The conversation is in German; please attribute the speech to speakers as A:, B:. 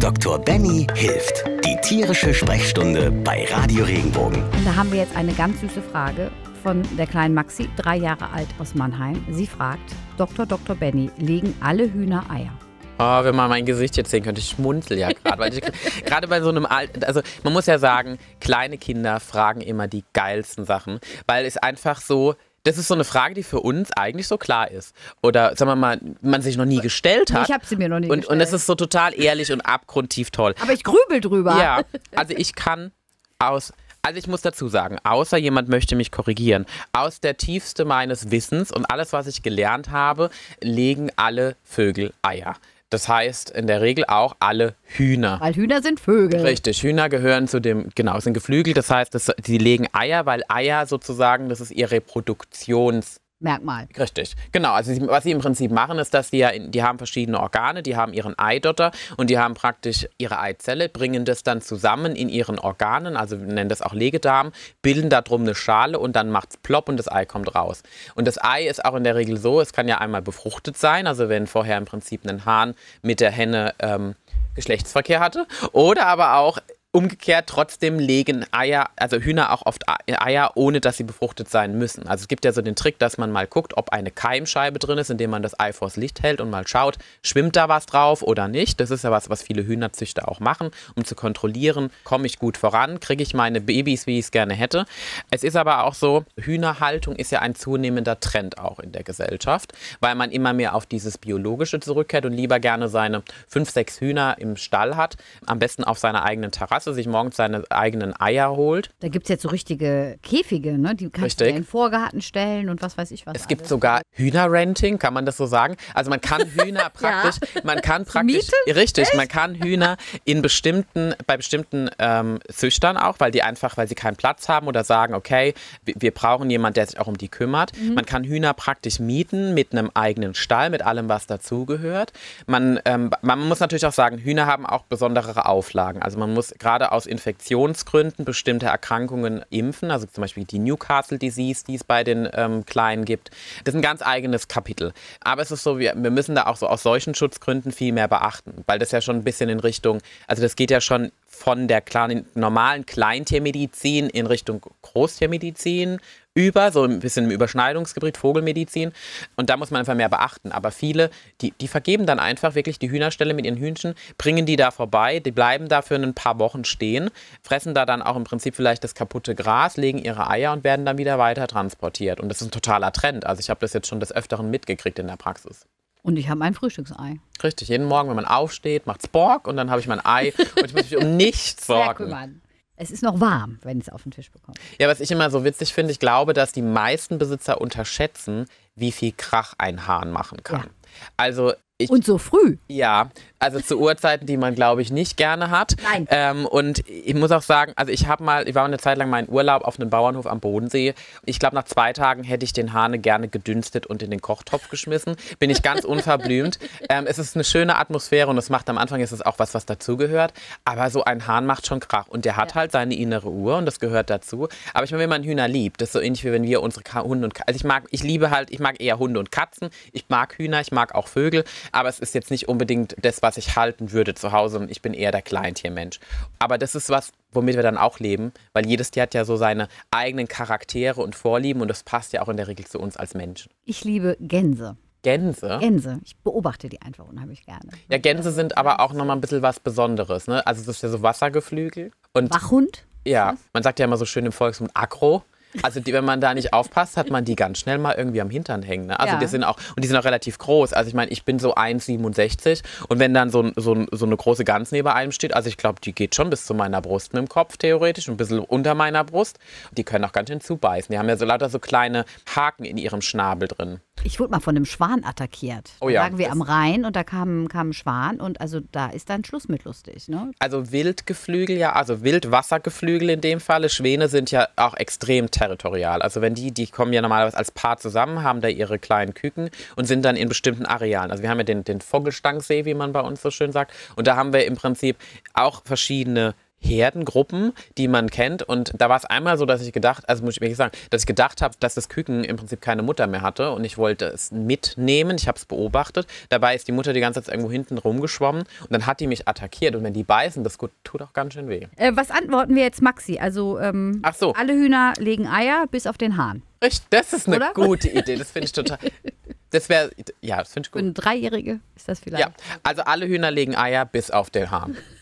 A: Dr. Benny hilft. Die tierische Sprechstunde bei Radio Regenbogen.
B: Und da haben wir jetzt eine ganz süße Frage von der kleinen Maxi, drei Jahre alt aus Mannheim. Sie fragt, Dr. Dr. Benny, legen alle Hühner Eier?
C: Oh, wenn man mein Gesicht jetzt sehen könnte, ich schmunzel ja gerade. gerade bei so einem alten, also man muss ja sagen, kleine Kinder fragen immer die geilsten Sachen, weil es einfach so, das ist so eine Frage, die für uns eigentlich so klar ist. Oder sagen wir mal, man sich noch nie gestellt hat.
B: Ich habe sie mir noch nie
C: und,
B: gestellt.
C: Und es ist so total ehrlich und abgrundtief toll.
B: Aber ich grübel drüber.
C: Ja, also ich kann aus also ich muss dazu sagen, außer jemand möchte mich korrigieren, aus der Tiefste meines Wissens und alles, was ich gelernt habe, legen alle Vögel Eier. Das heißt in der Regel auch alle Hühner.
B: Weil Hühner sind Vögel.
C: Richtig, Hühner gehören zu dem, genau, sind geflügelt. Das heißt, das, sie legen Eier, weil Eier sozusagen, das ist ihr Reproduktions-
B: Merkmal.
C: Richtig, genau. Also sie, was sie im Prinzip machen, ist, dass die ja, in, die haben verschiedene Organe, die haben ihren Eidotter und die haben praktisch ihre Eizelle, bringen das dann zusammen in ihren Organen, also wir nennen das auch Legedarm, bilden da drum eine Schale und dann macht es plopp und das Ei kommt raus. Und das Ei ist auch in der Regel so, es kann ja einmal befruchtet sein, also wenn vorher im Prinzip ein Hahn mit der Henne ähm, Geschlechtsverkehr hatte, oder aber auch Umgekehrt trotzdem legen Eier, also Hühner auch oft Eier, ohne dass sie befruchtet sein müssen. Also es gibt ja so den Trick, dass man mal guckt, ob eine Keimscheibe drin ist, indem man das Ei vors Licht hält und mal schaut, schwimmt da was drauf oder nicht. Das ist ja was, was viele Hühnerzüchter auch machen, um zu kontrollieren, komme ich gut voran, kriege ich meine Babys, wie ich es gerne hätte. Es ist aber auch so, Hühnerhaltung ist ja ein zunehmender Trend auch in der Gesellschaft, weil man immer mehr auf dieses Biologische zurückkehrt und lieber gerne seine fünf, sechs Hühner im Stall hat, am besten auf seiner eigenen Terrasse Terrasse sich morgens seine eigenen Eier holt.
B: Da gibt es jetzt so richtige Käfige, ne? Die kannst
C: Richtig.
B: du in den Vorgarten stellen und was weiß ich was.
C: Es gibt
B: alles.
C: sogar Hühnerrenting, kann man das so sagen? Also man kann Hühner praktisch, man kann praktisch,
B: Miete?
C: richtig, man kann Hühner in bestimmten, bei bestimmten ähm, Züchtern auch, weil die einfach, weil sie keinen Platz haben oder sagen, okay, wir, wir brauchen jemanden, der sich auch um die kümmert.
B: Mhm.
C: Man kann Hühner praktisch mieten mit einem eigenen Stall, mit allem, was dazugehört. Man, ähm, man muss natürlich auch sagen, Hühner haben auch besondere Auflagen. Also man muss gerade aus Infektionsgründen bestimmte Erkrankungen impfen, also zum Beispiel die Newcastle Disease, die es bei den ähm, Kleinen gibt. Das ist ein ganz eigenes Kapitel. Aber es ist so, wir, wir müssen da auch so aus solchen Schutzgründen viel mehr beachten, weil das ja schon ein bisschen in Richtung, also das geht ja schon von der kleinen, normalen Kleintiermedizin in Richtung Großtiermedizin über, so ein bisschen im Überschneidungsgebiet, Vogelmedizin. Und da muss man einfach mehr beachten. Aber viele, die, die vergeben dann einfach wirklich die Hühnerstelle mit ihren Hühnchen, bringen die da vorbei, die bleiben da für ein paar Wochen stehen, fressen da dann auch im Prinzip vielleicht das kaputte Gras, legen ihre Eier und werden dann wieder weiter transportiert. Und das ist ein totaler Trend. Also ich habe das jetzt schon des Öfteren mitgekriegt in der Praxis.
B: Und ich habe ein Frühstücksei.
C: Richtig, jeden Morgen, wenn man aufsteht, macht's Borg und dann habe ich mein Ei und ich muss mich um nichts
B: Sehr
C: sorgen.
B: kümmern. Es ist noch warm, wenn es auf den Tisch bekomme.
C: Ja, was ich immer so witzig finde, ich glaube, dass die meisten Besitzer unterschätzen, wie viel Krach ein Hahn machen kann.
B: Ja.
C: Also ich,
B: Und so früh.
C: ja, also zu Uhrzeiten, die man, glaube ich, nicht gerne hat.
B: Nein.
C: Ähm, und ich muss auch sagen, also ich habe mal, ich war eine Zeit lang mal in Urlaub auf einem Bauernhof am Bodensee. Ich glaube, nach zwei Tagen hätte ich den Hahn gerne gedünstet und in den Kochtopf geschmissen. Bin ich ganz unverblümt. ähm, es ist eine schöne Atmosphäre und es macht am Anfang ist es auch was, was dazugehört. Aber so ein Hahn macht schon Krach. Und der hat halt seine innere Uhr und das gehört dazu. Aber ich meine, wenn man Hühner liebt, das ist so ähnlich wie wenn wir unsere Hunde und Ka Also ich mag, ich liebe halt, ich mag eher Hunde und Katzen. Ich mag Hühner, ich mag auch Vögel. Aber es ist jetzt nicht unbedingt das, was ich halten würde zu Hause. Und ich bin eher der Kleintiermensch. Aber das ist was, womit wir dann auch leben, weil jedes Tier hat ja so seine eigenen Charaktere und Vorlieben und das passt ja auch in der Regel zu uns als Menschen.
B: Ich liebe Gänse.
C: Gänse.
B: Gänse. Ich beobachte die einfach unheimlich gerne.
C: Ja, Gänse sind aber auch nochmal ein bisschen was Besonderes. Ne? Also es ist ja so Wassergeflügel. Und
B: Wachhund?
C: ja, man sagt ja immer so schön im Volksmund Agro. Also die, wenn man da nicht aufpasst, hat man die ganz schnell mal irgendwie am Hintern hängen. Ne? Also
B: Ja.
C: die sind auch, und die sind auch relativ groß. Also ich meine, ich bin so 1,67 und wenn dann so, so, so eine große Gans neben einem steht, also ich glaube, die geht schon bis zu meiner Brust mit dem Kopf theoretisch, ein bisschen unter meiner Brust. Die können auch ganz schön zubeißen. Die haben ja so lauter so kleine Haken in ihrem Schnabel drin.
B: Ich wurde mal von einem Schwan attackiert.
C: Oh
B: da
C: ja,
B: lagen wir am Rhein und da kam, kam ein Schwan und also da ist dann Schluss mit lustig. Ne?
C: Also Wildgeflügel, ja, also Wildwassergeflügel in dem Falle. Schwäne sind ja auch extrem territorial. Also wenn die, die kommen ja normalerweise als Paar zusammen, haben da ihre kleinen Küken und sind dann in bestimmten Arealen. Also wir haben ja den, den Vogelstangsee, wie man bei uns so schön sagt. Und da haben wir im Prinzip auch verschiedene Herdengruppen, die man kennt. Und da war es einmal so, dass ich gedacht, also muss ich wirklich sagen, dass ich gedacht habe, dass das Küken im Prinzip keine Mutter mehr hatte und ich wollte es mitnehmen. Ich habe es beobachtet. Dabei ist die Mutter die ganze Zeit irgendwo hinten rumgeschwommen und dann hat die mich attackiert. Und wenn die beißen, das tut auch ganz schön weh.
B: Äh, was antworten wir jetzt Maxi? Also ähm,
C: so.
B: alle Hühner legen Eier bis auf den Hahn.
C: Richtig, das ist eine
B: Oder?
C: gute Idee. Das finde ich total. Das wäre, ja, das finde ich
B: Für
C: gut.
B: eine Dreijährige ist das vielleicht.
C: Ja, also alle Hühner legen Eier bis auf den Hahn.